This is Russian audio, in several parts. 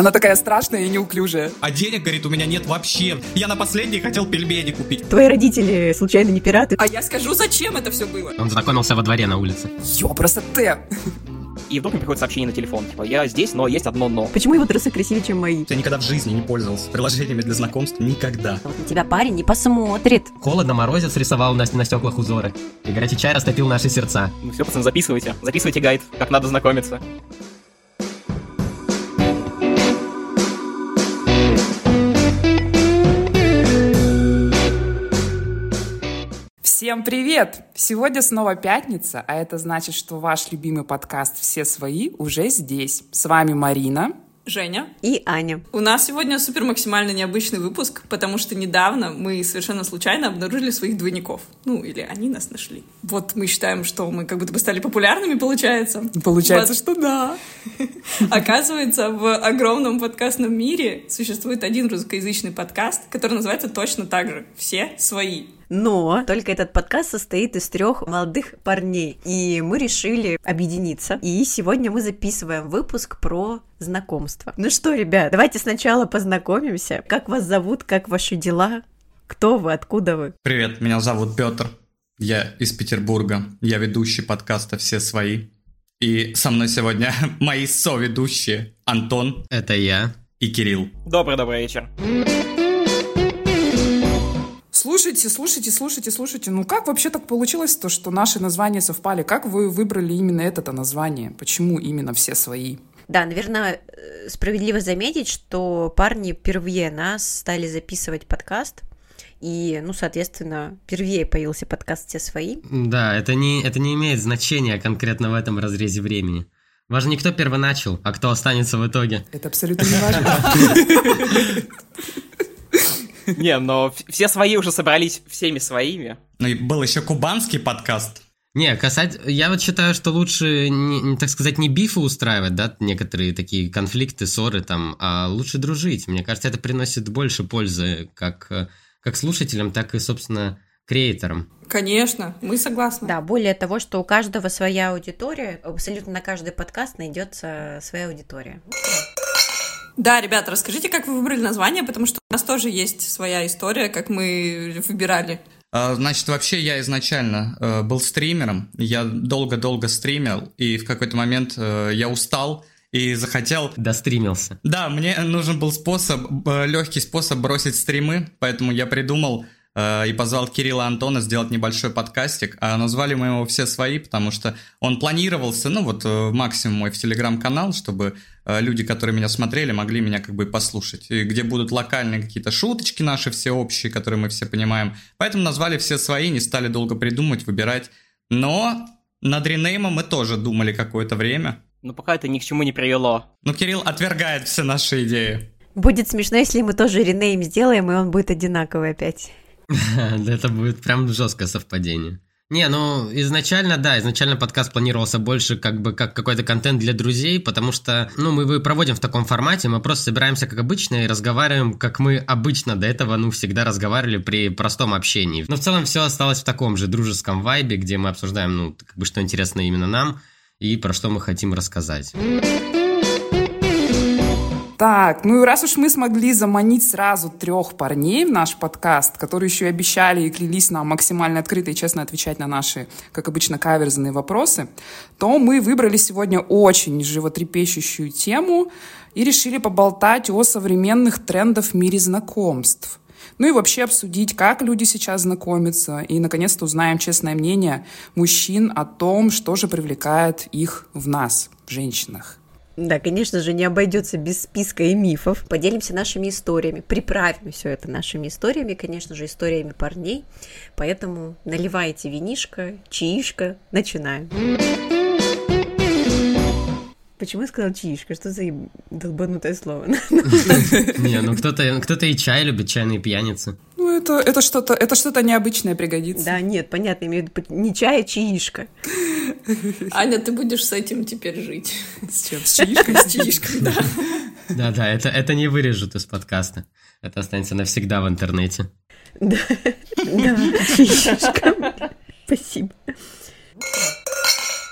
Она такая страшная и неуклюжая. А денег, говорит, у меня нет вообще. Я на последний хотел пельмени купить. Твои родители случайно не пираты? А я скажу, зачем это все было? Он знакомился во дворе на улице. Ё, просто ты. И вдруг мне приходит сообщение на телефон, типа, я здесь, но есть одно но. Почему его трусы красивее, чем мои? Я никогда в жизни не пользовался приложениями для знакомств. Никогда. Вот на тебя парень не посмотрит. Холодно, морозец рисовал на, на стеклах узоры. И горячий чай растопил наши сердца. Ну все, пацаны, записывайте. Записывайте гайд, как надо знакомиться. Всем привет! Сегодня снова пятница, а это значит, что ваш любимый подкаст «Все свои» уже здесь. С вами Марина. Женя. И Аня. У нас сегодня супер максимально необычный выпуск, потому что недавно мы совершенно случайно обнаружили своих двойников. Ну, или они нас нашли. Вот мы считаем, что мы как будто бы стали популярными, получается. Получается, Вот. что да. Оказывается, в огромном подкастном мире существует один русскоязычный подкаст, который называется точно так же «Все свои». Но только этот подкаст состоит из трех молодых парней. И мы решили объединиться. И сегодня мы записываем выпуск про знакомство. Ну что, ребят, давайте сначала познакомимся. Как вас зовут, как ваши дела? Кто вы, откуда вы? Привет, меня зовут Петр. Я из Петербурга. Я ведущий подкаста «Все свои». И со мной сегодня мои соведущие Антон Это я. и Кирилл. Добрый-добрый вечер. Слушайте, слушайте, слушайте, слушайте. Ну как вообще так получилось, то, что наши названия совпали? Как вы выбрали именно это название? Почему именно «Все свои»? Да, наверное, э, справедливо заметить, что парни впервые нас стали записывать подкаст. И, ну, соответственно, впервые появился подкаст «Все свои». Да, это не, это не имеет значения конкретно в этом разрезе времени. Важно не кто первый начал, а кто останется в итоге. Это абсолютно не важно. Не, но все свои уже собрались всеми своими. Ну и был еще кубанский подкаст. Не, касать, я вот считаю, что лучше, не, так сказать, не бифы устраивать, да, некоторые такие конфликты, ссоры там, а лучше дружить. Мне кажется, это приносит больше пользы как, как слушателям, так и, собственно, креаторам. Конечно, мы согласны. Да, более того, что у каждого своя аудитория, абсолютно на каждый подкаст найдется своя аудитория. Да, ребята, расскажите, как вы выбрали название, потому что у нас тоже есть своя история, как мы выбирали. А, Значит, вообще я изначально э, был стримером. Я долго-долго стримил, и в какой-то момент э, я устал и захотел Достримился. Да, мне нужен был способ, легкий способ бросить стримы, поэтому я придумал э, и позвал Кирилла Антона сделать небольшой подкастик, а назвали мы его «Все свои», потому что он планировался, ну вот э, максимум мой в телеграм-канал, чтобы э, люди, которые меня смотрели, могли меня как бы послушать, и где будут локальные какие-то шуточки наши все общие, которые мы все понимаем. Поэтому назвали «Все свои», не стали долго придумать, выбирать. Но над ренеймом мы тоже думали какое-то время. Но пока это ни к чему не привело. Но Кирилл отвергает все наши идеи. Будет смешно, если мы тоже ренейм сделаем, и он будет одинаковый опять. Это будет прям жесткое совпадение. Не, ну, изначально, да, изначально подкаст планировался больше как бы как какой-то контент для друзей, потому что, ну, мы его проводим в таком формате, мы просто собираемся как обычно и разговариваем, как мы обычно до этого, ну, всегда разговаривали при простом общении. Но в целом все осталось в таком же дружеском вайбе, где мы обсуждаем, ну, как бы, что интересно именно нам и про что мы хотим рассказать. Так, ну и раз уж мы смогли заманить сразу трех парней в наш подкаст, которые еще и обещали и клялись нам максимально открыто и честно отвечать на наши, как обычно, каверзные вопросы, то мы выбрали сегодня очень животрепещущую тему и решили поболтать о современных трендах в мире знакомств. Ну и вообще обсудить, как люди сейчас знакомятся, и наконец-то узнаем честное мнение мужчин о том, что же привлекает их в нас, в женщинах. Да, конечно же, не обойдется без списка и мифов. Поделимся нашими историями, приправим все это нашими историями, конечно же, историями парней. Поэтому наливайте винишко, чаишко, начинаем. Почему я сказала чаишка? Что за долбанутое слово? Не, ну кто-то кто и чай любит, чайные пьяницы. Ну, это, это что-то это что-то необычное пригодится. Да, нет, понятно, имею в виду не чай, а чаишка. Аня, ты будешь с этим теперь жить. С чем? С чаишкой? С чаишкой, да. Да-да, это, это не вырежут из подкаста. Это останется навсегда в интернете. Да, да, чаишка. Спасибо.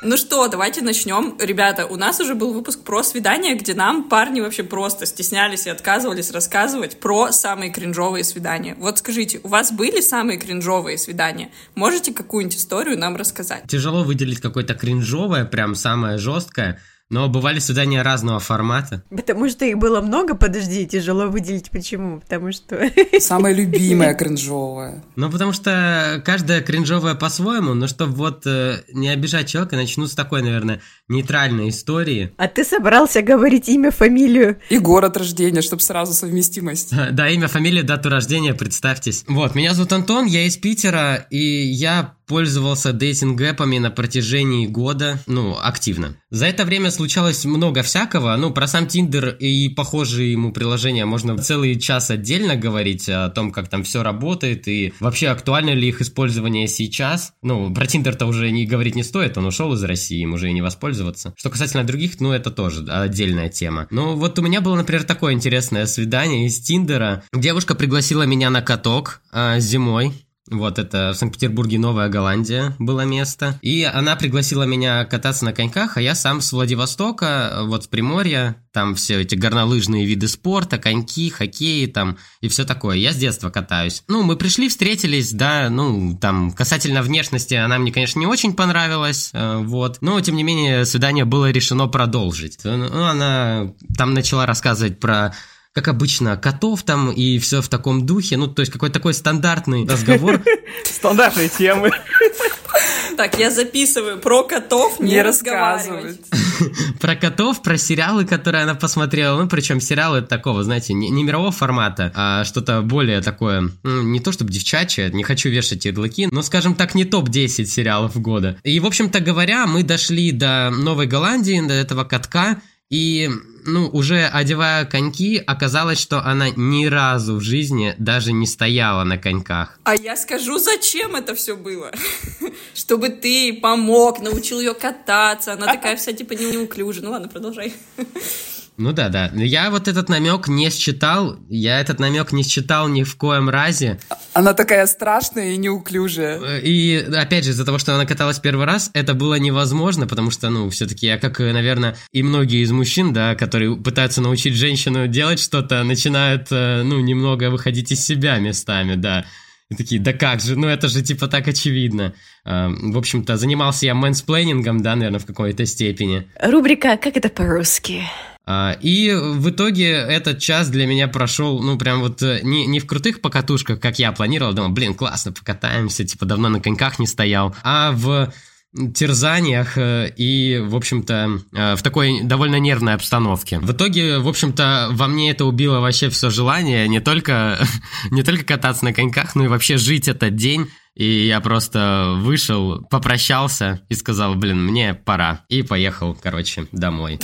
Ну что, давайте начнем. Ребята, у нас уже был выпуск про свидания, где нам парни вообще просто стеснялись и отказывались рассказывать про самые кринжовые свидания. Вот скажите, у вас были самые кринжовые свидания? Можете какую-нибудь историю нам рассказать? Тяжело выделить какое-то кринжовое, прям самое жесткое. Но бывали свидания разного формата. Потому что их было много, подожди, тяжело выделить почему. Потому что... Самая любимая кринжовая. Ну, потому что каждая кринжовая по-своему, но чтобы вот э, не обижать человека, начну с такой, наверное, нейтральной истории. А ты собрался говорить имя, фамилию? И город рождения, чтобы сразу совместимость. Да, имя, фамилия, дату рождения, представьтесь. Вот, меня зовут Антон, я из Питера, и я пользовался дейтинг-эпами на протяжении года, ну, активно. За это время случалось много всякого, ну, про сам Тиндер и похожие ему приложения можно целый час отдельно говорить о том, как там все работает и вообще актуально ли их использование сейчас. Ну, про Тиндер-то уже не говорить не стоит, он ушел из России, им уже и не воспользоваться. Что касательно других, ну, это тоже отдельная тема. Ну, вот у меня было, например, такое интересное свидание из Тиндера. Девушка пригласила меня на каток а, зимой, вот это в Санкт-Петербурге Новая Голландия было место. И она пригласила меня кататься на коньках, а я сам с Владивостока, вот с Приморья, там все эти горнолыжные виды спорта, коньки, хоккей там и все такое. Я с детства катаюсь. Ну, мы пришли, встретились, да, ну, там, касательно внешности, она мне, конечно, не очень понравилась, э, вот. Но, тем не менее, свидание было решено продолжить. Ну, она там начала рассказывать про как обычно, котов там и все в таком духе. Ну, то есть какой-то такой стандартный разговор. Стандартные темы. Так, я записываю про котов не, Не разговаривать. Про котов, про сериалы, которые она посмотрела. Ну, причем сериалы такого, знаете, не, не мирового формата, а что-то более такое, ну, не то чтобы девчачье, не хочу вешать ярлыки, но, скажем так, не топ-10 сериалов года. И, в общем-то говоря, мы дошли до Новой Голландии, до этого катка, и, ну, уже одевая коньки, оказалось, что она ни разу в жизни даже не стояла на коньках. А я скажу, зачем это все было? Чтобы ты помог, научил ее кататься. Она такая вся типа неуклюжая. Ну ладно, продолжай. Ну да, да. Я вот этот намек не считал. Я этот намек не считал ни в коем разе. Она такая страшная и неуклюжая. И опять же, из-за того, что она каталась первый раз, это было невозможно, потому что, ну, все-таки я, как, наверное, и многие из мужчин, да, которые пытаются научить женщину делать что-то, начинают, э, ну, немного выходить из себя местами, да. И такие, да как же, ну это же типа так очевидно. А, В общем-то, занимался я мэнсплейнингом, да, наверное, в какой-то степени. Рубрика «Как это по-русски?» А, И в итоге этот час для меня прошел, ну, прям вот э, не, не в крутых покатушках, как я планировал, думал, блин, классно, покатаемся, типа, давно на коньках не стоял, а в терзаниях э, и, в общем-то, э, в такой довольно нервной обстановке. В итоге, в общем-то, во мне это убило вообще все желание не только, не только кататься на коньках, но и вообще жить этот день. И я просто вышел, попрощался и сказал, блин, мне пора. И поехал, короче, домой.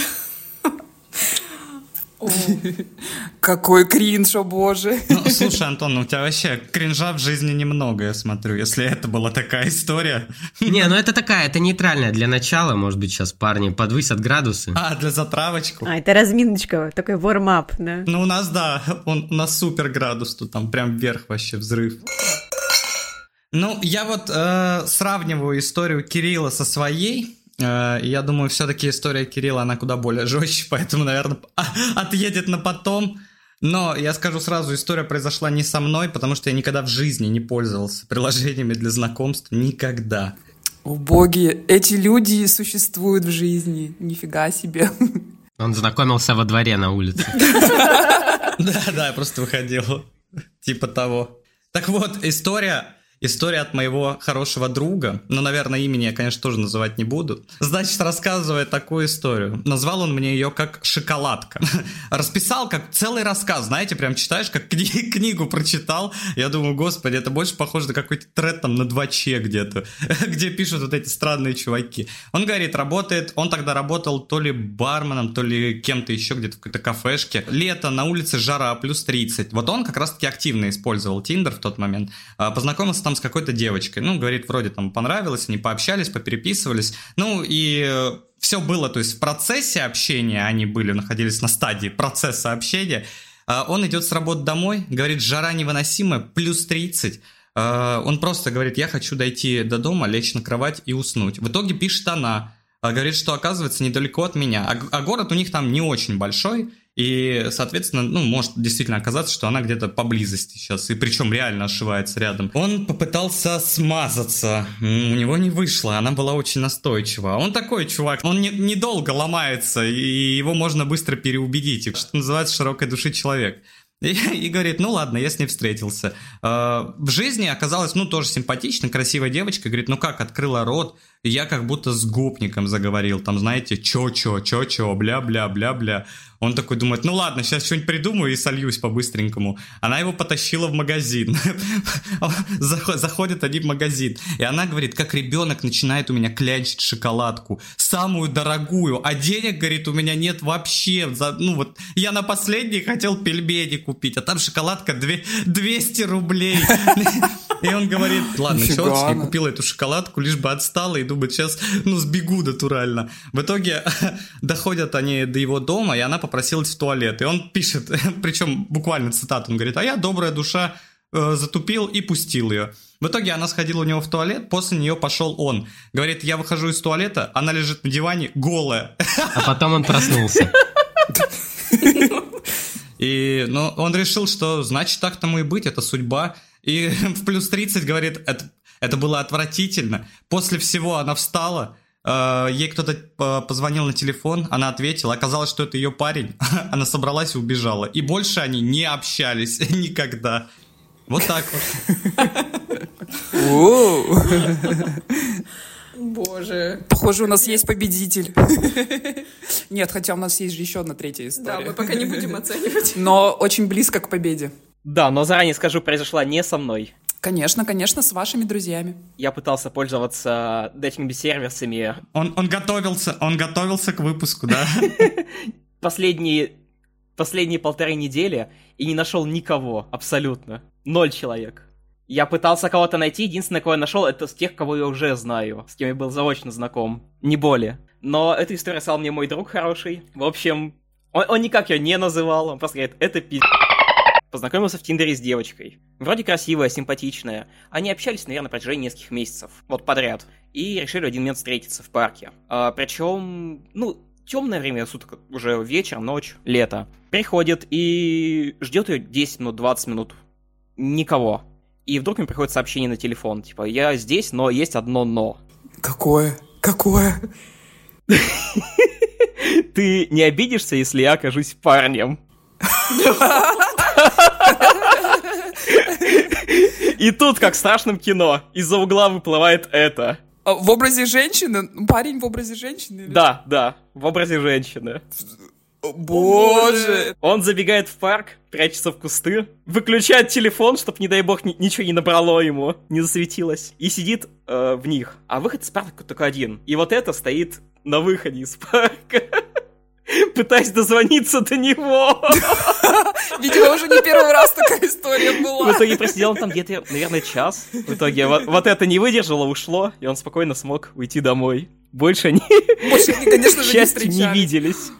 Какой кринж, о боже. Ну, слушай, Антон, ну у тебя вообще кринжа в жизни немного, я смотрю. Если это была такая история. Не, ну это такая, это нейтральная для начала, может быть, сейчас парни подвысят градусы. А, для затравочку. А, это разминочка, такой warm-up, да? Ну, у нас, да, он, у нас супер градус, тут там прям вверх вообще взрыв. Ну, я вот э, сравниваю историю Кирилла со своей. Э, я думаю, все-таки история Кирилла, она куда более жестче, поэтому, наверное, отъедет на потом. Но я скажу сразу, история произошла не со мной, потому что я никогда в жизни не пользовался приложениями для знакомств. Никогда. О боги, эти люди существуют в жизни. Нифига себе. Он знакомился во дворе на улице. Да, да, я просто выходил. Типа того. Так вот, история История от моего хорошего друга, но, наверное, имени я, конечно, тоже называть не буду. Значит, рассказывает такую историю. Назвал он мне ее как «Шоколадка». Расписал как целый рассказ, знаете, прям читаешь, как кни- книгу прочитал. Я думаю, господи, это больше похоже на какой-то тред там на 2Ч где-то, где пишут вот эти странные чуваки. Он говорит, работает, он тогда работал то ли барменом, то ли кем-то еще где-то в какой-то кафешке. Лето, на улице жара, плюс 30. Вот он как раз-таки активно использовал Тиндер в тот момент. А, Познакомился там с какой-то девочкой. Ну, говорит, вроде там понравилось, они пообщались, попереписывались. Ну, и все было, то есть в процессе общения они были, находились на стадии процесса общения. А, Он идет с работы домой, говорит, жара невыносимая, плюс 30. А, Он просто говорит, я хочу дойти до дома, лечь на кровать и уснуть. В итоге пишет она, говорит, что оказывается недалеко от меня. А, а город у них там не очень большой, и, соответственно, ну, может действительно оказаться, что она где-то поблизости сейчас, и причем реально ошивается рядом. Он попытался смазаться, у него не вышло, она была очень настойчива. Он такой чувак, он не, недолго ломается, и его можно быстро переубедить, что называется широкой души человек. И, и говорит, ну ладно, я с ней встретился. Э, в жизни оказалась, ну, тоже симпатичная, красивая девочка. Говорит, ну как, открыла рот, и я как будто с гопником заговорил. Там, знаете, чё-чё, чё-чё, бля-бля-бля-бля. Он такой думает, ну ладно, сейчас что-нибудь придумаю и сольюсь по-быстренькому. Она его потащила в магазин. Заходят они в магазин. И она говорит, как ребенок начинает у меня клянчить шоколадку. Самую дорогую. А денег, говорит, у меня нет вообще. Ну вот, я на последний хотел пельмени а там шоколадка 200 рублей. И он говорит, ладно, что я купил эту шоколадку, лишь бы отстала и думает, сейчас, ну, сбегу натурально. В итоге доходят они до его дома, и она попросилась в туалет. И он пишет, причем буквально цитату, он говорит, а я добрая душа, э, затупил и пустил ее. В итоге она сходила у него в туалет, после нее пошел он. Говорит, я выхожу из туалета, она лежит на диване голая. А потом он проснулся. И ну, он решил, что значит так тому и быть, это судьба. И в плюс 30 говорит, это, это было отвратительно. После всего она встала, э, ей кто-то позвонил на телефон, она ответила, оказалось, что это ее парень. Она собралась и убежала. И больше они не общались никогда. Вот так вот. Боже. Похоже, у нас есть победитель. Нет, хотя у нас есть же еще одна третья история. Да, мы пока не будем оценивать. Но очень близко к победе. Да, но заранее скажу, произошла не со мной. Конечно, конечно, с вашими друзьями. Я пытался пользоваться дейтинг-сервисами. Он, он готовился, он готовился к выпуску, да? Последние, последние полторы недели и не нашел никого, абсолютно. Ноль человек. Я пытался кого-то найти, единственное, кого я нашел, это с тех, кого я уже знаю, с кем я был заочно знаком, не более. Но эту историю стал мне мой друг хороший. В общем, он, он никак ее не называл, он просто говорит, это пи***. Познакомился в Тиндере с девочкой. Вроде красивая, симпатичная. Они общались, наверное, на протяжении нескольких месяцев. Вот подряд. И решили один момент встретиться в парке. А, причем, ну, темное время суток, уже вечер, ночь, лето. Приходит и ждет ее 10 минут, 20 минут. Никого. И вдруг мне приходит сообщение на телефон, типа, я здесь, но есть одно но. Какое? Какое? Ты не обидишься, если я окажусь парнем? И тут, как в страшном кино, из-за угла выплывает это. А, в образе женщины? Парень в образе женщины? Или... Да, да, в образе женщины. Боже! Он забегает в парк, прячется в кусты, выключает телефон, чтобы, не дай бог, ни- ничего не набрало ему, не засветилось, и сидит э, в них. А выход из парка только один. И вот это стоит на выходе из парка. Пытаясь дозвониться до него. Видимо, уже не первый раз такая история была. В итоге просидел там где-то, наверное, час. В итоге вот, вот это не выдержало, ушло, и он спокойно смог уйти домой. Больше они, Больше они, конечно же, не счастью, не встречались. виделись.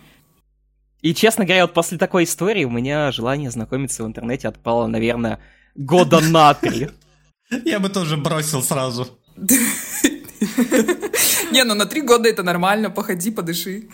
И, честно говоря, вот после такой истории у меня желание знакомиться в интернете отпало, наверное, года на три. Я бы тоже бросил сразу. Не, ну на три года это нормально, походи, подыши.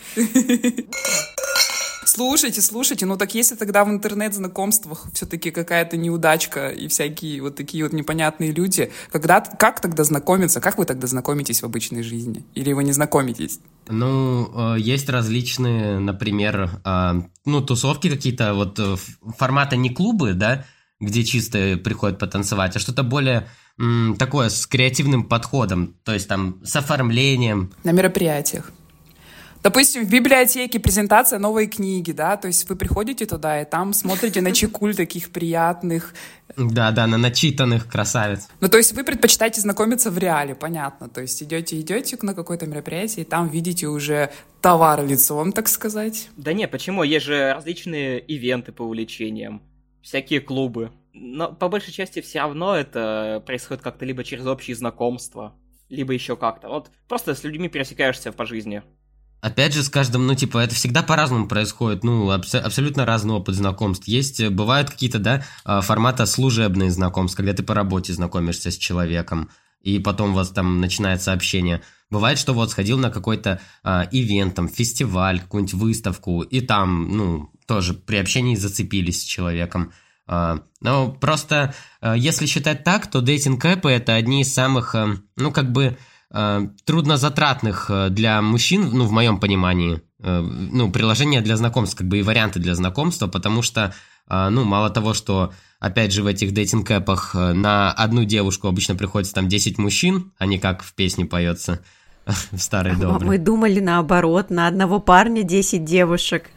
Слушайте, слушайте, ну так если тогда в интернет-знакомствах все-таки какая-то неудачка и всякие вот такие вот непонятные люди, когда, как тогда знакомиться? Как вы тогда знакомитесь в обычной жизни? Или вы не знакомитесь? Ну, э, есть различные, например, э, ну, тусовки какие-то, вот э, формата не клубы, да, где чисто приходят потанцевать, а что-то более такое с креативным подходом, то есть там с оформлением. На мероприятиях. Допустим, в библиотеке презентация новой книги, да, то есть вы приходите туда и там смотрите на чекуль таких приятных. Да-да, на начитанных красавиц. Ну, то есть вы предпочитаете знакомиться в реале, понятно. То есть идете, идете на какое-то мероприятие, и там видите уже товар лицом, так сказать. Да не, почему? Есть же различные ивенты по увлечениям, всякие клубы. Но по большей части все равно это происходит как-то либо через общие знакомства, либо еще как-то. Вот просто с людьми пересекаешься по жизни. Опять же, с каждым, ну, типа, это всегда по-разному происходит, ну, абс- абсолютно разный опыт знакомств. Есть, э, бывают какие-то, да, а, формата служебные знакомства, когда ты по работе знакомишься с человеком. и потом у вас там начинается общение. Бывает, что вот сходил на какой-то э, ивент, там, фестиваль, какую-нибудь выставку, и там, ну, тоже при общении зацепились с человеком. Э, но просто, э, если считать так, то дейтинг-эпы – это одни из самых, э, ну, как бы, э, труднозатратных для мужчин, ну, в моем понимании, э, ну, приложения для знакомств, как бы и варианты для знакомства, потому что, э, ну, мало того, что опять же, в этих дейтинг-эпах на одну девушку обычно приходится там 10 мужчин, а не как в песне поется в старой доброй. Мы думали наоборот, на одного парня 10 девушек.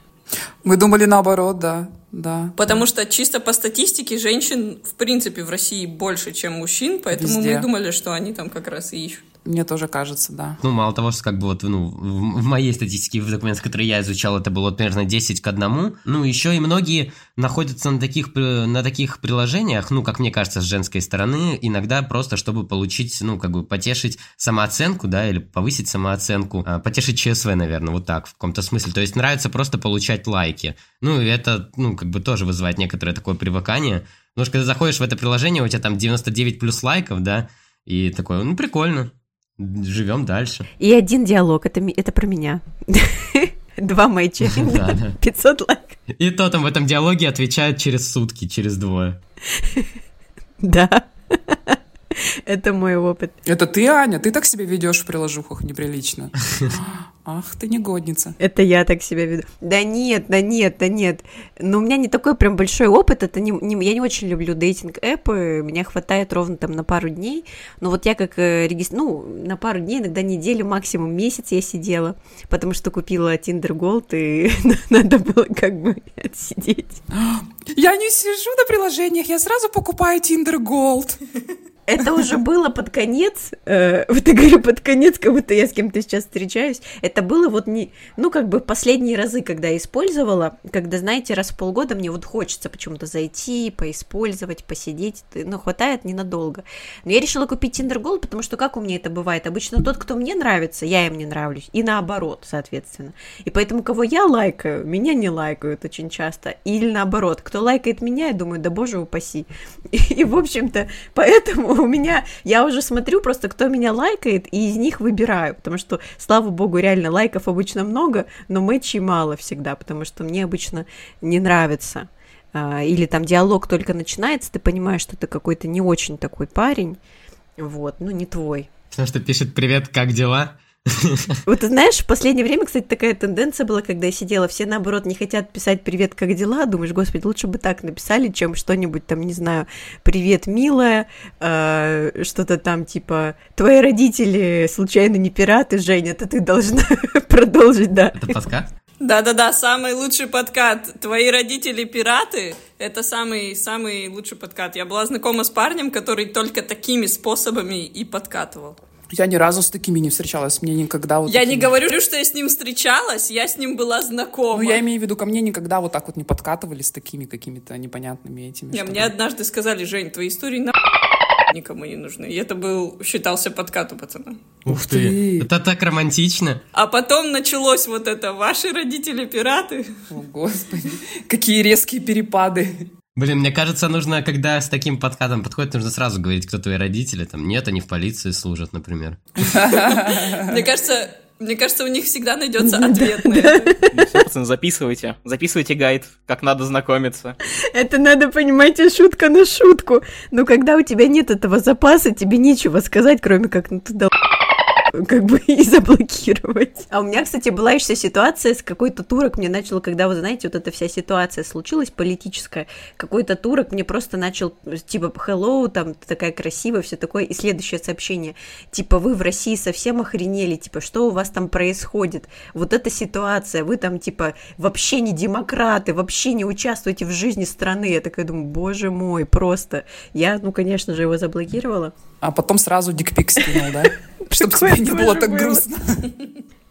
Мы думали наоборот, да. Да. Потому что чисто по статистике женщин, в принципе, в России больше, чем мужчин, поэтому Везде. мы думали, что они там как раз и ищут. Мне тоже кажется, да. Ну, мало того, что как бы вот, ну, в, моей статистике, в документах, которые я изучал, это было примерно 10 к одному. Ну, еще и многие находятся на таких, при- на таких приложениях, ну, как мне кажется, с женской стороны, иногда просто, чтобы получить, ну, как бы потешить самооценку, да, или повысить самооценку, а, потешить ЧСВ, наверное, вот так, в каком-то смысле. То есть нравится просто получать лайки. Ну, и это, ну, как бы тоже вызывает некоторое такое привыкание. Потому что когда заходишь в это приложение, у тебя там 99 плюс лайков, да, и такое, ну, прикольно. Живем дальше. И один диалог, это, это про меня. Два да. 500 лайков. И то там в этом диалоге отвечают через сутки, через двое. Да. Это мой опыт. Это ты, Аня? Ты так себя ведешь в приложухах неприлично. Ах, ты негодница. Это я так себя веду. Да нет, да нет, да нет. Но у меня не такой прям большой опыт. Это не, не- я не очень люблю дейтинг-эпы. Меня хватает ровно там на пару дней. Но вот я как э, регис- ну, на пару дней, иногда неделю, максимум месяц я сидела, потому что купила Tinder Gold, и надо было как бы отсидеть. Я не сижу на приложениях, я сразу покупаю Tinder Gold. Это уже было под конец, э, вот я говорю под конец, как будто я с кем-то сейчас встречаюсь. Это было вот не, ну как бы последние разы, когда я использовала, когда, знаете, раз в полгода мне вот хочется почему-то зайти, поиспользовать, посидеть, ты- ну хватает ненадолго. Но я решила купить Tinder Gold, потому что как у меня это бывает? Обычно тот, кто мне нравится, я им не нравлюсь, и наоборот, соответственно. И поэтому, кого я лайкаю, меня не лайкают очень часто. Или наоборот, кто лайкает меня, я думаю, да боже упаси. И, и, в общем-то, поэтому у меня, я уже смотрю просто, кто меня лайкает, и из них выбираю, потому что, слава богу, реально лайков обычно много, но мэтчей мало всегда, потому что мне обычно не нравится. А, Или там диалог только начинается, ты понимаешь, что ты какой-то не очень такой парень, вот, ну не твой. Потому что пишет «Привет, как дела?» Вот ты знаешь, в последнее время, кстати, такая тенденция была, когда я сидела, все наоборот не хотят писать «Привет, как дела?» Думаешь, господи, лучше бы так написали, чем что-нибудь там, не знаю, «Привет, милая», э, что-то там типа «Твои родители случайно не пираты, Женя, это ты должна продолжить, да». Это подкаст? Да-да-да, самый лучший подкат. Твои родители пираты — это самый, самый лучший подкат. Я была знакома с парнем, который только такими способами и подкатывал. Я ни разу с такими не встречалась, мне никогда вот Я не такими- говорю, что я с ним встречалась, я с ним была знакома. Ну, я имею в виду, ко мне никогда вот так вот не подкатывали с такими какими-то непонятными этими. Не, чтобы- мне однажды сказали, Жень, твои истории на никому не нужны. И это был, считался подкат у пацана. Ух ты. Это так романтично. А потом началось вот это «Ваши родители пираты». О, господи, какие резкие перепады. Блин, мне кажется, нужно, когда с таким подкатом подходит, нужно сразу говорить, кто твои родители. Там нет, они в полиции служат, например. Мне кажется, мне кажется, у них всегда найдется ответ на это. Ну пацаны, записывайте. Записывайте гайд, как надо знакомиться. Это надо, понимаете, шутка на шутку. Но когда у тебя нет этого запаса, тебе нечего сказать, кроме как ну ты дол- как бы и заблокировать. А у меня, кстати, была еще ситуация с какой-то турок мне начал, когда, вы знаете, вот эта вся ситуация случилась политическая, какой-то турок мне просто начал, типа, hello, там, такая красивая, все такое, и следующее сообщение, типа, вы в России совсем охренели, типа, что у вас там происходит? Вот эта ситуация, вы там, типа, вообще не демократы, вообще не участвуете в жизни страны. Я такая думаю, боже мой, просто. Я, ну, конечно же, его заблокировала. А потом сразу дикпик скинул, да? Чтобы тебе не было так грустно.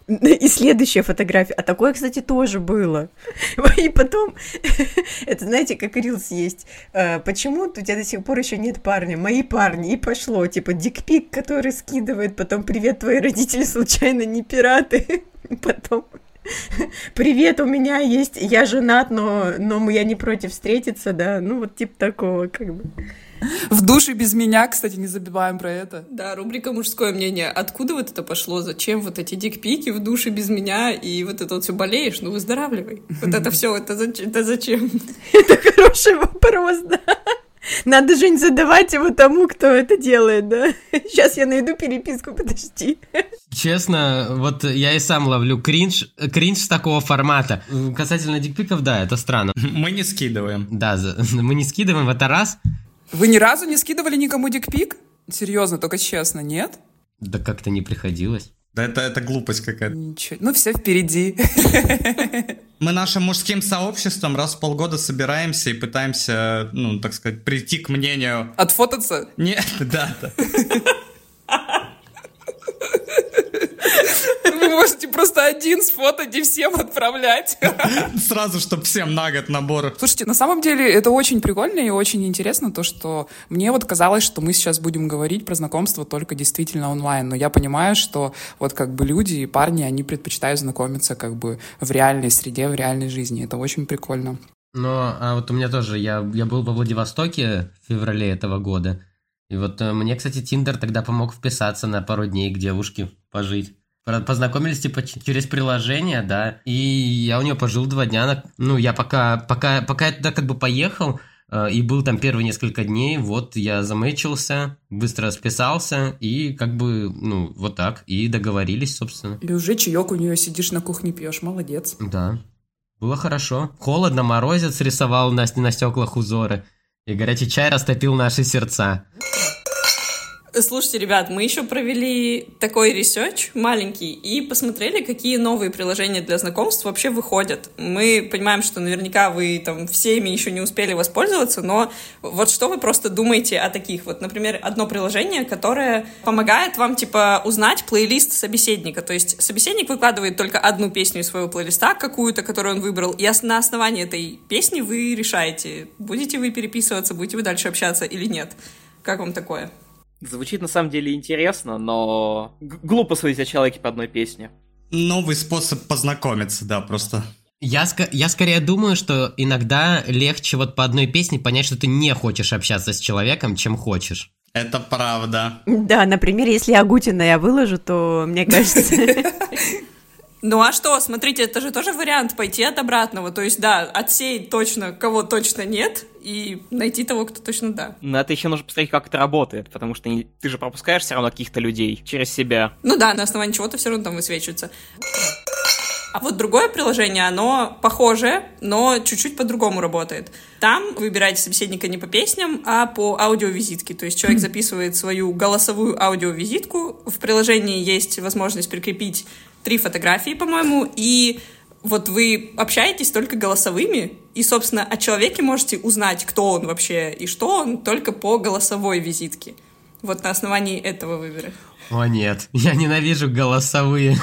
И следующая фотография. А такое, кстати, тоже было. И потом, это знаете, как рилс есть. э, Почему у тебя до сих пор еще нет парня? Мои парни. И пошло. Типа дикпик, который скидывает. Потом, привет, твои родители случайно не пираты. Потом Привет, у меня есть, я женат, но, но я не против встретиться, да, ну вот типа такого, как бы. В душе без меня, кстати, не забиваем про это. Да, рубрика «Мужское мнение». Откуда вот это пошло? Зачем вот эти дикпики в душе без меня и вот это вот все болеешь? Ну, выздоравливай. Вот это все, это, это зачем? Это хороший вопрос, да. Надо, Жень, задавать его тому, кто это делает, да? Сейчас я найду переписку, подожди. Честно, вот я и сам ловлю кринж, кринж с такого формата. Касательно дикпиков, да, это странно. Мы не скидываем. Да, мы не скидываем, это раз. Вы ни разу не скидывали никому дикпик? Серьезно, только честно, нет? Да как-то не приходилось. Да это, это глупость какая-то. Ничего. Ну, все впереди. Мы нашим мужским сообществом раз в полгода собираемся и пытаемся, ну, так сказать, прийти к мнению... Отфотаться? Нет, да, да. Вы можете просто один сфотать и всем отправлять. Сразу, чтобы всем на год набор. Слушайте, на самом деле это очень прикольно и очень интересно, то, что мне вот казалось, что мы сейчас будем говорить про знакомство только действительно онлайн, но я понимаю, что вот как бы люди и парни, они предпочитают знакомиться как бы в реальной среде, в реальной жизни. Это очень прикольно. Но а вот у меня тоже, я, я был во Владивостоке в феврале этого года, и вот э, мне, кстати, Тиндер тогда помог вписаться на пару дней к девушке пожить. Познакомились, типа, через приложение, да, и я у нее пожил два дня, ну, я пока, пока, пока я туда как бы поехал, э, и был там первые несколько дней, вот я замэтчился, быстро списался, и как бы, ну, вот так, и договорились, собственно. Или уже чаек у нее сидишь на кухне пьешь, молодец. Да, было хорошо. Холодно, морозец рисовал на, на стеклах узоры, и горячий чай растопил наши сердца. Слушайте, ребят, мы еще провели такой research маленький и посмотрели, какие новые приложения для знакомств вообще выходят. Мы понимаем, что наверняка вы там всеми еще не успели воспользоваться, но вот что вы просто думаете о таких? Вот, например, одно приложение, которое помогает вам, типа, узнать плейлист собеседника. То есть собеседник выкладывает только одну песню из своего плейлиста, какую-то, которую он выбрал, и на основании этой песни вы решаете, будете вы переписываться, будете вы дальше общаться или нет. Как вам такое? Звучит на самом деле интересно, но глупо судить о человеке по одной песне. Новый способ познакомиться, да, просто. Я, я скорее думаю, что иногда легче вот по одной песне понять, что ты не хочешь общаться с человеком, чем хочешь. Это правда. Да, например, если Агутина я выложу, то мне кажется... Ну а что, смотрите, это же тоже вариант пойти от обратного. То есть, да, отсеять точно, кого точно нет, и найти того, кто точно да. Но это еще нужно посмотреть, как это работает, потому что не, ты же пропускаешь все равно каких-то людей через себя. Ну да, на основании чего-то все равно там высвечивается. А вот другое приложение, оно похожее, но чуть-чуть по-другому работает. Там вы выбираете собеседника не по песням, а по аудиовизитке. То есть человек записывает свою голосовую аудиовизитку. В приложении есть возможность прикрепить три фотографии, по-моему, и вот вы общаетесь только голосовыми, и, собственно, о человеке можете узнать, кто он вообще и что он, только по голосовой визитке. Вот на основании этого выбора. О нет, я ненавижу голосовые.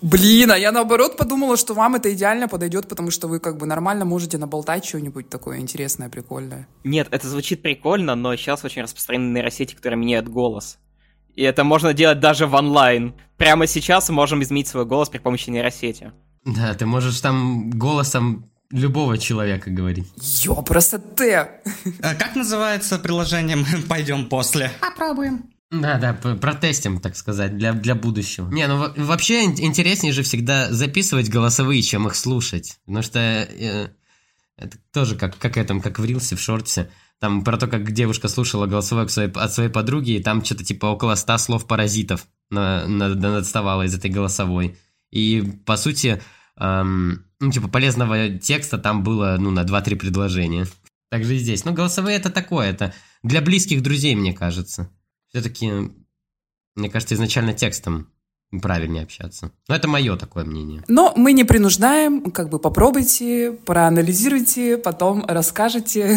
Блин, а я наоборот подумала, что вам это идеально подойдет, потому что вы как бы нормально можете наболтать что-нибудь такое интересное, прикольное. Нет, это звучит прикольно, но сейчас очень распространены нейросети, которые меняют голос. И это можно делать даже в онлайн. Прямо сейчас мы можем изменить свой голос при помощи нейросети. Да, ты можешь там голосом любого человека говорить. Ё, просто ты. А как называется приложение? Мы пойдем после. Попробуем. Да, да, протестим, так сказать, для, для будущего. Не, ну вообще интереснее же всегда записывать голосовые, чем их слушать. Потому что э, это тоже как, как этом, как в Рилсе, в шорте. Там про то, как девушка слушала голосовое от своей, от своей подруги, и там что-то типа около ста слов паразитов на, на, на, отставало из этой голосовой. И, по сути, эм, ну, типа, полезного текста там было, ну, на 2-3 предложения. Также и здесь. Ну, голосовые это такое, это для близких друзей, мне кажется. Все-таки, мне кажется, изначально текстом правильнее общаться. Но это мое такое мнение. Но мы не принуждаем, как бы попробуйте, проанализируйте, потом расскажете.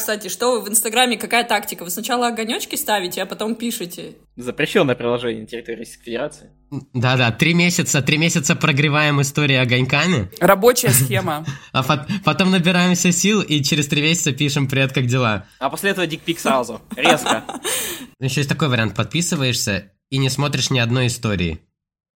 Кстати, что вы в Инстаграме, какая тактика? Вы сначала огонечки ставите, а потом пишете. Запрещенное приложение на территории Российской Федерации. Да-да, три месяца, три месяца прогреваем истории огоньками. Рабочая схема. А потом набираемся сил и через три месяца пишем «Привет, как дела?». А после этого дикпик сразу, резко. Еще есть такой вариант, подписываешься и не смотришь ни одной истории.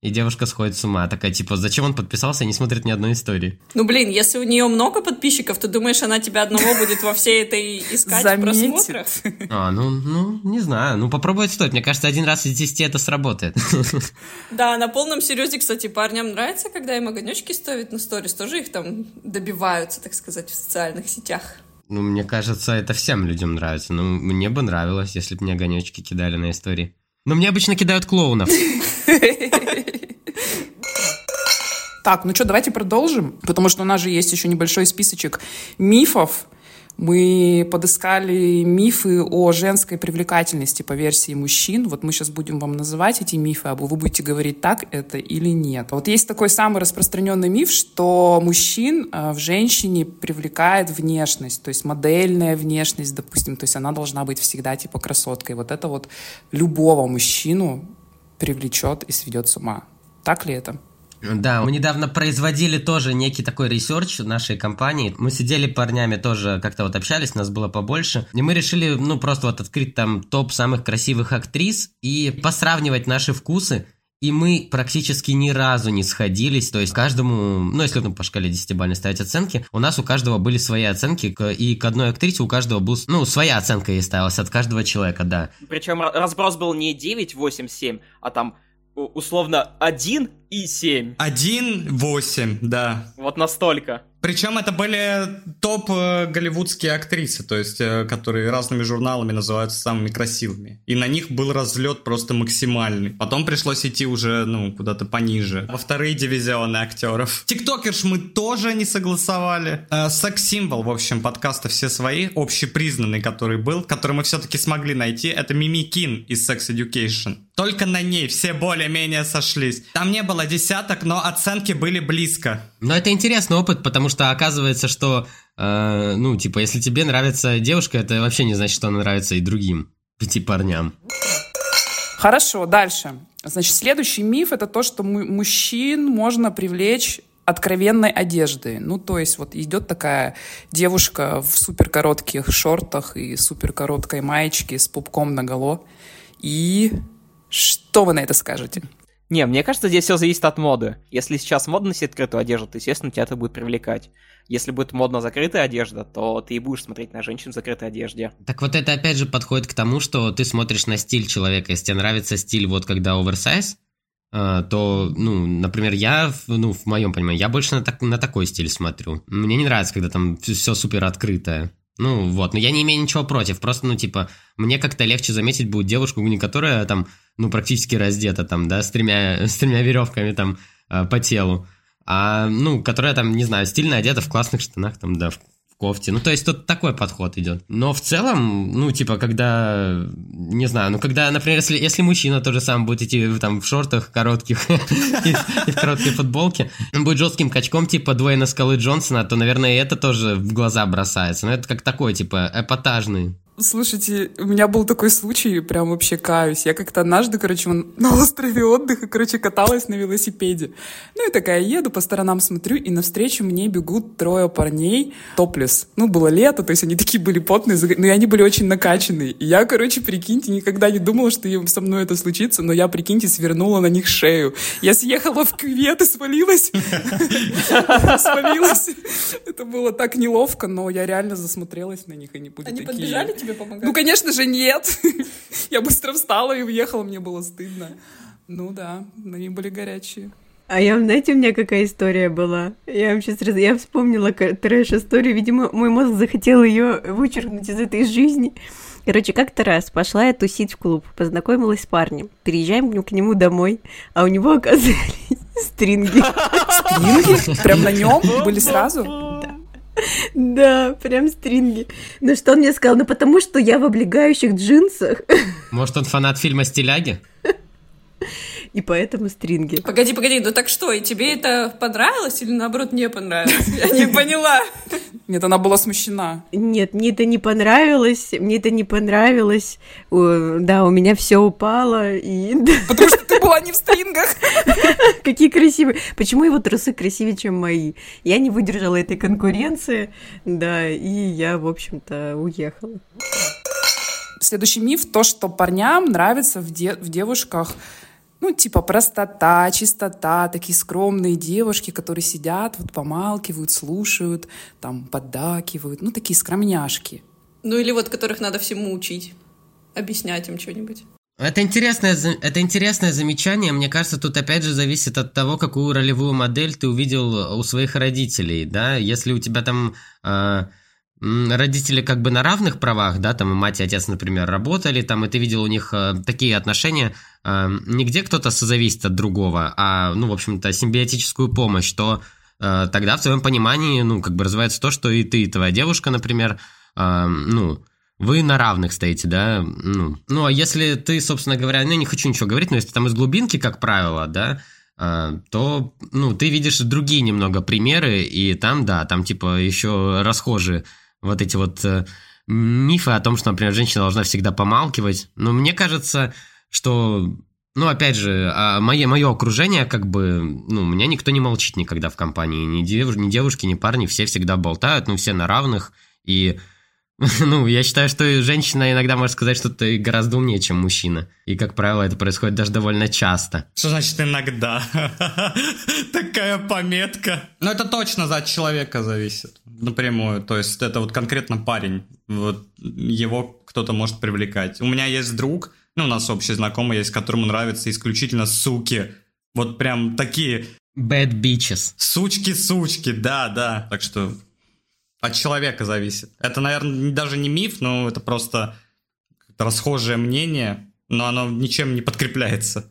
и девушка сходит с ума. Такая, типа, зачем он подписался и не смотрит ни одной истории? Ну, блин, если у нее много подписчиков, ты думаешь, она тебя одного будет во всей этой искать в просмотрах? А, ну, ну, не знаю. Ну, попробовать стоит. Мне кажется, один раз из десяти это сработает. Да, на полном серьезе, кстати, парням нравится, когда им огонечки ставят на сторис. Тоже их там добиваются, так сказать, в социальных сетях. Ну, мне кажется, это всем людям нравится. Ну, мне бы нравилось, если бы мне огонечки кидали на истории. Но мне обычно кидают клоунов. Так, ну что, давайте продолжим, потому что у нас же есть еще небольшой списочек мифов. Мы подыскали мифы о женской привлекательности по версии мужчин. Вот мы сейчас будем вам называть эти мифы, а вы будете говорить, так это или нет. Вот есть такой самый распространенный миф, что мужчин э, в женщине привлекает внешность, то есть модельная внешность, допустим, то есть она должна быть всегда типа красоткой. Вот это вот любого мужчину привлечет и сведет с ума. Так ли это? Да, мы недавно производили тоже некий такой research нашей компании. Мы сидели парнями тоже как-то вот общались, нас было побольше. И мы решили, ну, просто вот открыть там топ самых красивых актрис и посравнивать наши вкусы. И мы практически ни разу не сходились, то есть каждому, ну если ну, по шкале 10 ставить оценки, у нас у каждого были свои оценки, и к одной актрисе у каждого был, ну, своя оценка ей ставилась от каждого человека, да. Причем разброс был не 9, 8, 7, а там условно 1 и 7. 1, 8, да. Вот настолько. Причем это были топ э, голливудские актрисы, то есть, э, которые разными журналами называются самыми красивыми. И на них был разлет просто максимальный. Потом пришлось идти уже, ну, куда-то пониже. Во вторые дивизионы актеров. Тиктокерш мы тоже не согласовали. Э, Секс-символ, в общем, подкаста все свои, общепризнанный, который был, который мы все-таки смогли найти, это Мими Кин из Sex Education. Только на ней все более-менее сошлись. Там не было десяток, но оценки были близко. Но это интересный опыт, потому что оказывается, что, э, ну, типа, если тебе нравится девушка, это вообще не значит, что она нравится и другим пяти парням. Хорошо, дальше. Значит, следующий миф это то, что мужчин можно привлечь откровенной одежды. Ну, то есть вот идет такая девушка в супер коротких шортах и супер короткой маечке с пупком наголо. И что вы на это скажете? Не, мне кажется, здесь все зависит от моды. Если сейчас модно носить открытую одежду, то, естественно, тебя это будет привлекать. Если будет модно закрытая одежда, то ты и будешь смотреть на женщин в закрытой одежде. Так вот это опять же подходит к тому, что ты смотришь на стиль человека. Если тебе нравится стиль вот когда оверсайз, э, то, ну, например, я, ну, в моем понимании, я больше на, так, на такой стиль смотрю. Мне не нравится, когда там все супер открытое. Ну, вот, но я не имею ничего против, просто, ну, типа, мне как-то легче заметить будет девушку, не которая там ну, практически раздета там, да, с тремя, с тремя веревками там э, по телу, а, ну, которая там, не знаю, стильно одета в классных штанах там, да, в, кофте. Ну, то есть тут такой подход идет. Но в целом, ну, типа, когда, не знаю, ну, когда, например, если, если мужчина тоже сам будет идти там в шортах коротких и в короткой футболке, будет жестким качком, типа, Дуэйна Скалы Джонсона, то, наверное, это тоже в глаза бросается. Но это как такой, типа, эпатажный Слушайте, у меня был такой случай, прям вообще каюсь. Я как-то однажды, короче, на острове отдыха, короче, каталась на велосипеде. Ну и такая еду, по сторонам смотрю, и навстречу мне бегут трое парней топлес. Ну, было лето, то есть они такие были потные, но и они были очень накачанные. И я, короче, прикиньте, никогда не думала, что со мной это случится, но я, прикиньте, свернула на них шею. Я съехала в кювет и свалилась. Свалилась. Это было так неловко, но я реально засмотрелась на них, они были такие. Они подбежали тебе помогать? Ну, конечно же, нет. Я быстро встала и уехала, мне было стыдно. Ну да, они были горячие. А я, знаете, у меня какая история была? Я вам сейчас раз... Я вспомнила трэш-историю. Видимо, мой мозг захотел ее вычеркнуть из этой жизни. Короче, как-то раз пошла я тусить в клуб, познакомилась с парнем. Приезжаем к нему домой, а у него оказались стринги. Стринги? Прям на нем были сразу? Да, прям стринги. Ну что он мне сказал? Ну потому что я в облегающих джинсах. Может, он фанат фильма «Стиляги»? и поэтому стринги. Погоди, погоди, ну так что, и тебе это понравилось или наоборот не понравилось? Я не поняла. Нет, она была смущена. Нет, мне это не понравилось, мне это не понравилось. Да, у меня все упало. И... Потому что ты была не в стрингах. Какие красивые. Почему его трусы красивее, чем мои? Я не выдержала этой конкуренции, да, и я, в общем-то, уехала. Следующий миф то, что парням нравится в, де- в девушках Ну, типа простота, чистота, такие скромные девушки, которые сидят, вот помалкивают, слушают, там, поддакивают. Ну, такие скромняшки. Ну или вот которых надо всему учить, объяснять им что-нибудь. Это интересное, это интересное замечание. Мне кажется, тут опять же зависит от того, какую ролевую модель ты увидел у своих родителей, да. Если у тебя там э, родители как бы на равных правах, да, там и мать и отец, например, работали, там, и ты видел у них э, такие отношения, э, не где кто-то созависит от другого, а, ну, в общем-то, симбиотическую помощь, то э, тогда в твоем понимании, ну, как бы развивается то, что и ты, и твоя девушка, например, э, ну, вы на равных стоите, да? Ну, ну, а если ты, собственно говоря, ну, не хочу ничего говорить, но если там из глубинки, как правило, да, а, то, ну, ты видишь другие немного примеры, и там, да, там, типа, еще расхожие вот эти вот э, мифы о том, что, например, женщина должна всегда помалкивать. Но мне кажется, что, ну, опять же, а мое, мое окружение, как бы, ну, у меня никто не молчит никогда в компании. Ни, дев, ни девушки, ни парни, все всегда болтают, ну, все на равных, и ну, я считаю, что женщина иногда может сказать что-то гораздо умнее, чем мужчина. И, как правило, это происходит даже довольно часто. Что значит иногда? Такая пометка. Ну, это точно от человека зависит. Напрямую. То есть, это вот конкретно парень. Вот его кто-то может привлекать. У меня есть друг, ну, у нас общий знакомый есть, которому нравятся исключительно суки. Вот прям такие Bad bitches. сучки-сучки, да, да. Так что от человека зависит. Это, наверное, даже не миф, но это просто расхожее мнение, но оно ничем не подкрепляется.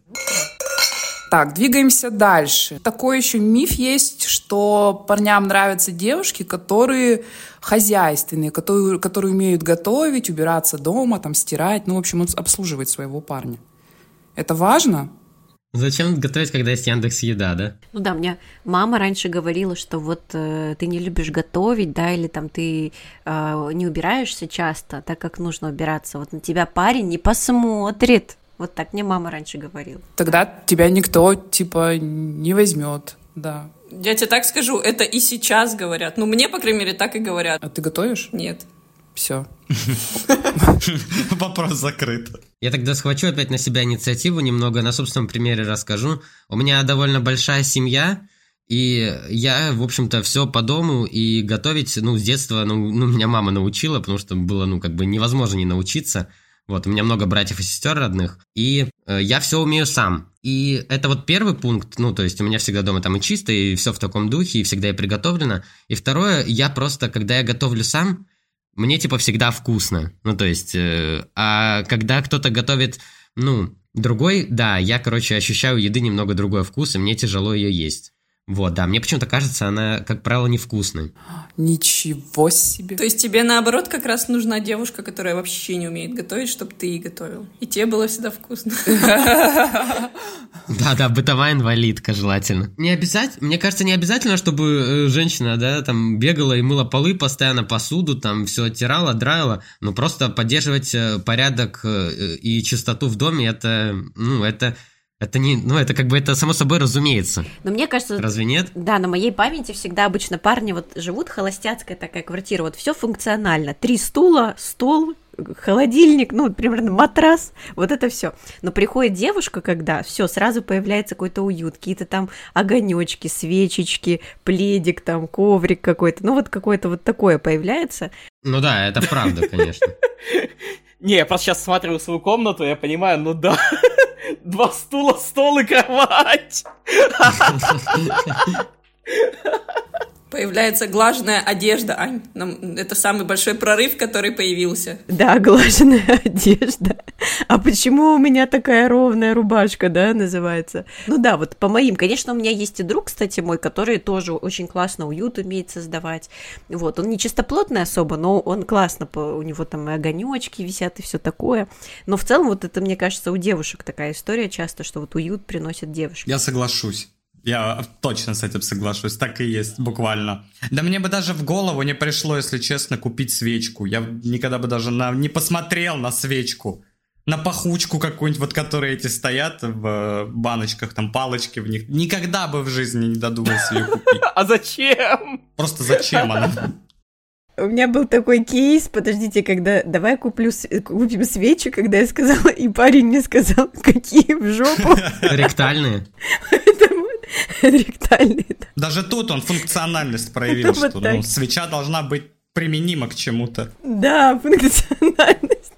Так, двигаемся дальше. Такой еще миф есть, что парням нравятся девушки, которые хозяйственные, которые, которые умеют готовить, убираться дома, там, стирать, ну, в общем, обслуживать своего парня. Это важно? Зачем готовить, когда есть Яндекс Еда, да? Ну да, мне мама раньше говорила, что вот э, ты не любишь готовить, да, или там ты э, не убираешься часто, так как нужно убираться. Вот на тебя парень не посмотрит. Вот так мне мама раньше говорила. Тогда тебя никто, типа, не возьмет, да. Я тебе так скажу, это и сейчас говорят. Ну, мне, по крайней мере, так и говорят. А ты готовишь? Нет. Все. Вопрос закрыт. Я тогда схвачу опять на себя инициативу, немного на собственном примере расскажу. У меня довольно большая семья, и я, в общем-то, все по дому и готовить, ну, с детства, ну, ну, меня мама научила, потому что было, ну, как бы невозможно не научиться. Вот, у меня много братьев и сестер родных, и э, я все умею сам. И это вот первый пункт, ну, то есть у меня всегда дома там и чисто, и все в таком духе, и всегда и приготовлено. И второе, я просто, когда я готовлю сам, мне типа всегда вкусно. Ну, то есть, э, а когда кто-то готовит, ну, другой, да, я, короче, ощущаю еды немного другой вкус, и мне тяжело ее есть. Вот, да, мне почему-то кажется, она, как правило, невкусной. Ничего себе. То есть тебе, наоборот, как раз нужна девушка, которая вообще не умеет готовить, чтобы ты и готовил. И тебе было всегда вкусно. Да-да, бытовая инвалидка желательно. Не обязательно, мне кажется, не обязательно, чтобы э, женщина, да, там бегала и мыла полы, постоянно посуду, там все оттирала, драила, но просто поддерживать э, порядок э, и чистоту в доме, это, ну, это, это не, ну, это как бы, это само собой разумеется. Но мне кажется, Разве нет? Да, на моей памяти всегда обычно парни вот живут, холостяцкая такая квартира, вот все функционально. Три стула, стол, холодильник, ну, примерно матрас, вот это все. Но приходит девушка, когда все, сразу появляется какой-то уют, какие-то там огонечки, свечечки, пледик, там, коврик какой-то, ну, вот какое-то вот такое появляется. Ну да, это правда, конечно. Не, я просто сейчас смотрю свою комнату, я понимаю, ну да, два стула, стол и кровать. Появляется глаженная одежда, Ань. Нам... Это самый большой прорыв, который появился. Да, глаженная одежда. А почему у меня такая ровная рубашка, да, называется? Ну да, вот по моим. Конечно, у меня есть и друг, кстати, мой, который тоже очень классно уют умеет создавать. Вот, он не чистоплотный особо, но он классно, у него там и огонечки висят и все такое. Но в целом вот это, мне кажется, у девушек такая история часто, что вот уют приносит девушки. Я соглашусь. Я точно с этим соглашусь, так и есть, буквально. Да мне бы даже в голову не пришло, если честно, купить свечку. Я никогда бы даже на... не посмотрел на свечку. На пахучку какую-нибудь, вот которые эти стоят в э, баночках, там палочки в них. Никогда бы в жизни не додумался ее купить. А зачем? Просто зачем она? У меня был такой кейс, подождите, когда давай куплю, купим свечи, когда я сказала, и парень мне сказал, какие в жопу. Ректальные. Ректальные. Даже тут он функциональность проявил, что ну, свеча должна быть применима к чему-то. Да, функциональность.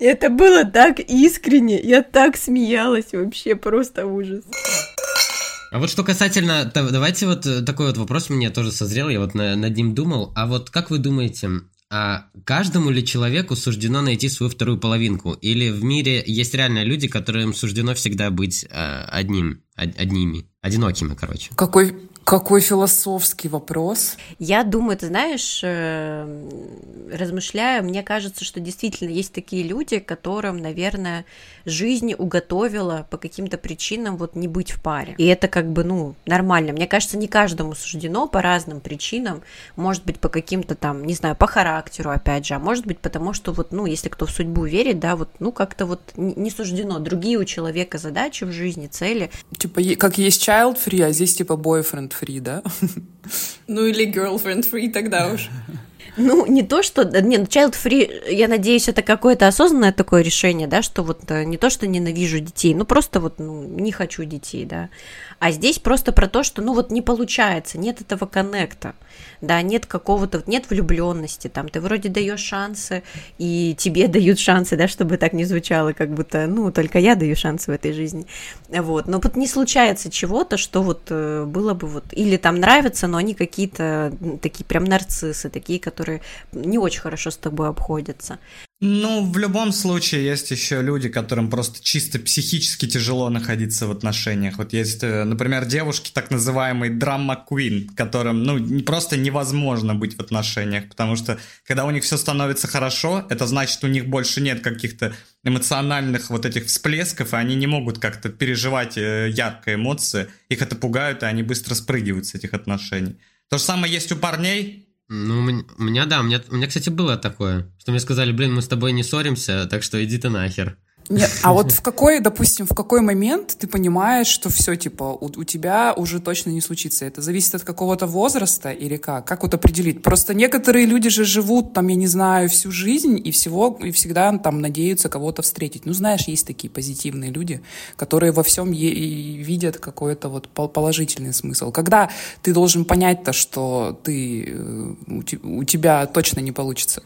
Это было так искренне, я так смеялась, вообще просто ужас. А вот что касательно, давайте вот э, такой вот вопрос мне тоже созрел, я вот над ним думал. А вот как вы думаете, а каждому ли человеку суждено найти свою вторую половинку? Или в мире есть реально люди, которым суждено всегда быть э, одним, одними, одинокими, короче? Какой какой философский вопрос. Я думаю, ты знаешь, э, размышляя, мне кажется, что действительно есть такие люди, которым, наверное, жизнь уготовила по каким-то причинам вот не быть в паре. И это как бы, ну, нормально. Мне кажется, не каждому суждено по разным причинам. Может быть, по каким-то там, не знаю, по характеру, опять же, а может быть, потому что вот, ну, если кто в судьбу верит, да, вот, ну, как-то вот не суждено. Другие у человека задачи в жизни, цели. Типа, как есть child free, а здесь типа boyfriend free, да? Ну или girlfriend free тогда уж. Ну, не то, что... Нет, ну, child free, я надеюсь, это какое-то осознанное такое решение, да, что вот э, не то, что ненавижу детей, ну, просто вот ну, не хочу детей, да. А здесь просто про то, что, ну, вот не получается, нет этого коннекта, да, нет какого-то, нет влюбленности, там, ты вроде даешь шансы, и тебе дают шансы, да, чтобы так не звучало, как будто, ну, только я даю шансы в этой жизни, вот, но вот не случается чего-то, что вот э, было бы вот, или там нравится, но они какие-то такие прям нарциссы, такие, которые не очень хорошо с тобой обходятся. Ну, в любом случае, есть еще люди, которым просто чисто психически тяжело находиться в отношениях. Вот есть, э, например, девушки, так называемые драма queen, которым, ну, просто невозможно быть в отношениях, потому что, когда у них все становится хорошо, это значит, у них больше нет каких-то эмоциональных вот этих всплесков, и они не могут как-то переживать э, яркие эмоции, их это пугают, и они быстро спрыгивают с этих отношений. То же самое есть у парней, ну, у меня, да, у меня, у меня, кстати, было такое, что мне сказали, блин, мы с тобой не ссоримся, так что иди ты нахер. Нет, а вот в какой, допустим, в какой момент ты понимаешь, что все, типа, у, у тебя уже точно не случится? Это зависит от какого-то возраста или как? Как вот определить? Просто некоторые люди же живут, там, я не знаю, всю жизнь и всего, и всегда там надеются кого-то встретить. Ну, знаешь, есть такие позитивные люди, которые во всем видят какой-то вот положительный смысл. Когда ты должен понять-то, что ты, э, у тебя точно не получится?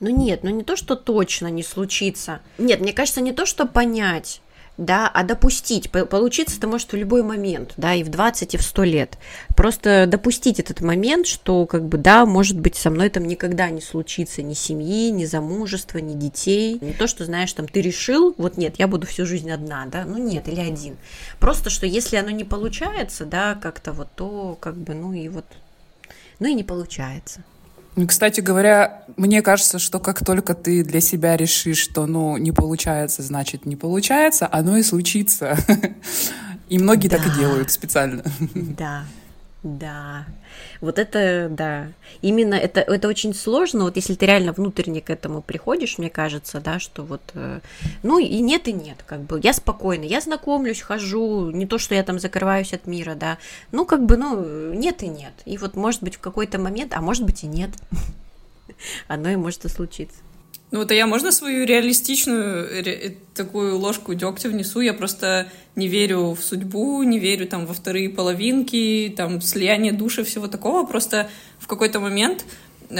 Ну нет, ну не то, что точно не случится. Нет, мне кажется, не то, что понять, да, а допустить. Получиться это может в любой момент, да, и в 20, и в 100 лет. Просто допустить этот момент, что, как бы, да, может быть, со мной там никогда не случится ни семьи, ни замужества, ни детей. Не то, что, знаешь, там, ты решил, вот нет, я буду всю жизнь одна, да, ну нет, или один. Просто, что если оно не получается, да, как-то вот, то, как бы, ну и вот, ну и не получается. Кстати говоря, мне кажется, что как только ты для себя решишь, что ну не получается, значит не получается, оно и случится. И многие так и делают специально. Да, да. Вот это, да. Именно это, это очень сложно, вот если ты реально внутренне к этому приходишь, мне кажется, да, что вот, э, ну и нет, и нет, как бы, я спокойно, я знакомлюсь, хожу, не то, что я там закрываюсь от мира, да, ну, как бы, ну, нет и нет. И вот, может быть, в какой-то момент, а может быть и нет, оно и может и случиться. Ну вот, а я можно свою реалистичную ре, э, такую ложку дегтя внесу? Я просто не верю в судьбу, не верю там во вторые половинки, там слияние души, всего такого. Просто в какой-то момент э,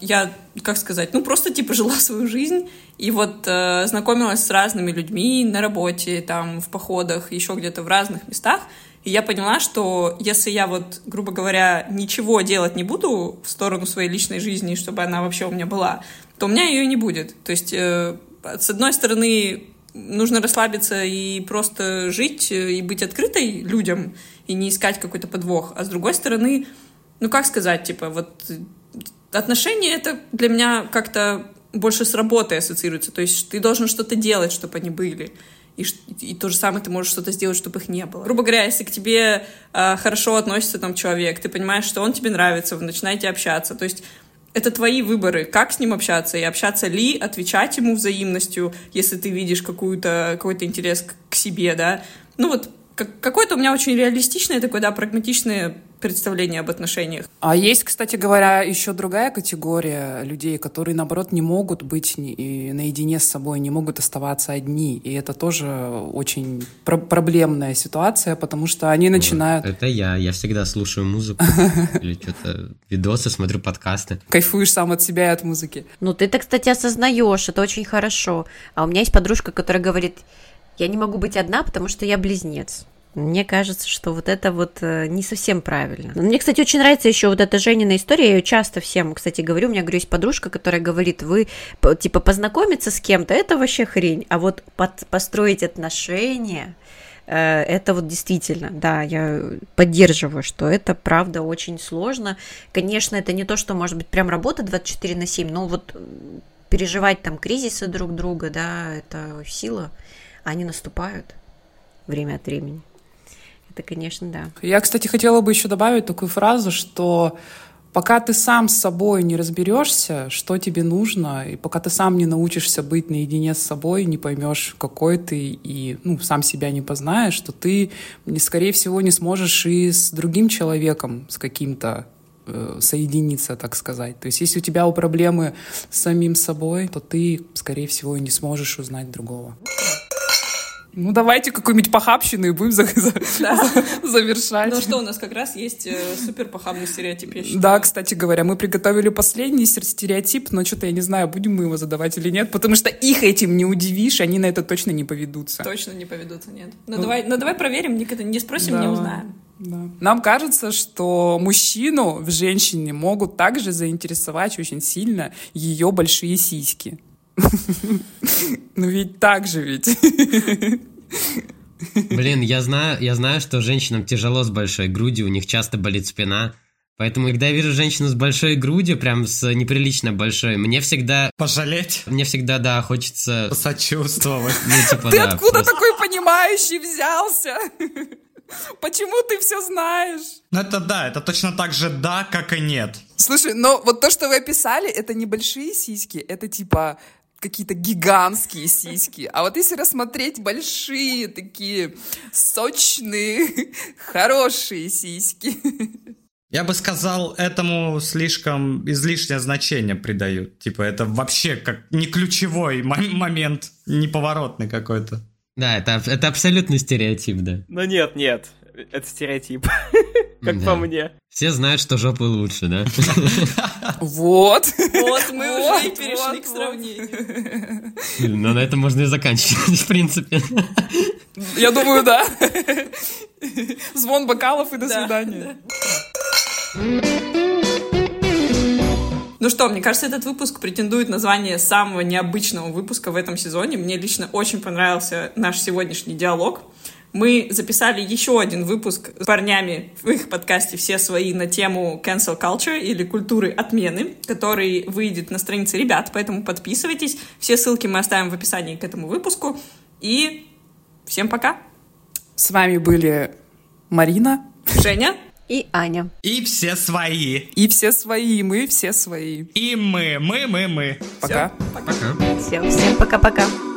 я, как сказать, ну просто типа жила свою жизнь и вот э, знакомилась с разными людьми на работе, там в походах, еще где-то в разных местах. И я поняла, что если я вот, грубо говоря, ничего делать не буду в сторону своей личной жизни, чтобы она вообще у меня была, то у меня ее не будет. То есть, э, с одной стороны, нужно расслабиться и просто жить, э, и быть открытой людям, и не искать какой-то подвох. А с другой стороны, ну как сказать, типа, вот отношения это для меня как-то больше с работой ассоциируется. То есть ты должен что-то делать, чтобы они были. И, и то же самое ты можешь что-то сделать, чтобы их не было. Грубо говоря, если к тебе э, хорошо относится там человек, ты понимаешь, что он тебе нравится, вы начинаете общаться. То есть это твои выборы, как с ним общаться, и общаться ли, отвечать ему взаимностью, если ты видишь какую-то, какой-то интерес к, себе, да. Ну вот, как, какое-то у меня очень реалистичное такое, да, прагматичное представление об отношениях. А есть, кстати говоря, еще другая категория людей, которые, наоборот, не могут быть наедине с собой, не могут оставаться одни. И это тоже очень про проблемная ситуация, потому что они начинают... Это я. Я всегда слушаю музыку или что-то, видосы, смотрю подкасты. Кайфуешь сам от себя и от музыки. Ну, ты это, кстати, осознаешь, это очень хорошо. А у меня есть подружка, которая говорит, я не могу быть одна, потому что я близнец. Мне кажется, что вот это вот э, не совсем правильно. Мне, кстати, очень нравится еще вот эта Женина история. Я ее часто всем, кстати, говорю. У меня, говорю, есть подружка, которая говорит, вы, типа, познакомиться с кем-то, это вообще хрень. А вот под, построить отношения, э, это вот действительно, да, я поддерживаю, что это правда очень сложно. Конечно, это не то, что может быть прям работа 24 на 7, но вот переживать там кризисы друг друга, да, это сила, они наступают время от времени. Это, конечно, да. Я, кстати, хотела бы еще добавить такую фразу, что пока ты сам с собой не разберешься, что тебе нужно, и пока ты сам не научишься быть наедине с собой, не поймешь, какой ты, и ну, сам себя не познаешь, что ты, скорее всего, не сможешь и с другим человеком, с каким-то э, соединиться, так сказать. То есть если у тебя проблемы с самим собой, то ты, скорее всего, и не сможешь узнать другого. Ну, давайте какую-нибудь похабщину и будем за, за, да. завершать. Ну что, у нас как раз есть э, супер похабный стереотип, я считаю. Да, кстати говоря, мы приготовили последний стереотип, но что-то я не знаю, будем мы его задавать или нет, потому что их этим не удивишь, они на это точно не поведутся. Точно не поведутся, нет. Ну, ну давай, ну давай проверим, никогда не спросим, да. не узнаем. Да. Нам кажется, что мужчину в женщине могут также заинтересовать очень сильно ее большие сиськи. Ну ведь так же ведь. Блин, я знаю, я знаю, что женщинам тяжело с большой грудью, у них часто болит спина. Поэтому, когда я вижу женщину с большой грудью, прям с неприлично большой, мне всегда... Пожалеть? Мне всегда, да, хочется... Сочувствовать. Ну, типа, ты да, откуда просто... такой понимающий взялся? Почему ты все знаешь? Ну это да, это точно так же да, как и нет. Слушай, но вот то, что вы описали, это небольшие сиськи, это типа какие-то гигантские сиськи. А вот если рассмотреть большие, такие сочные, хорошие сиськи. Я бы сказал, этому слишком излишнее значение придают. Типа, это вообще как не ключевой момент, неповоротный какой-то. Да, это, это абсолютный стереотип, да. Ну нет, нет, это стереотип, как по мне. Все знают, что жопы лучше, да? Вот. Вот, мы уже и перешли к сравнению. Ну, на этом можно и заканчивать, в принципе. Я думаю, да. Звон бокалов и до свидания. Ну что, мне кажется, этот выпуск претендует на звание самого необычного выпуска в этом сезоне. Мне лично очень понравился наш сегодняшний диалог. Мы записали еще один выпуск с парнями в их подкасте «Все свои» на тему cancel culture или культуры отмены, который выйдет на странице ребят, поэтому подписывайтесь. Все ссылки мы оставим в описании к этому выпуску. И всем пока! С вами были Марина, Женя и Аня. И все свои. И все свои, мы все свои. И мы, мы, мы, мы. Пока. Все, пока. Всем, всем пока-пока.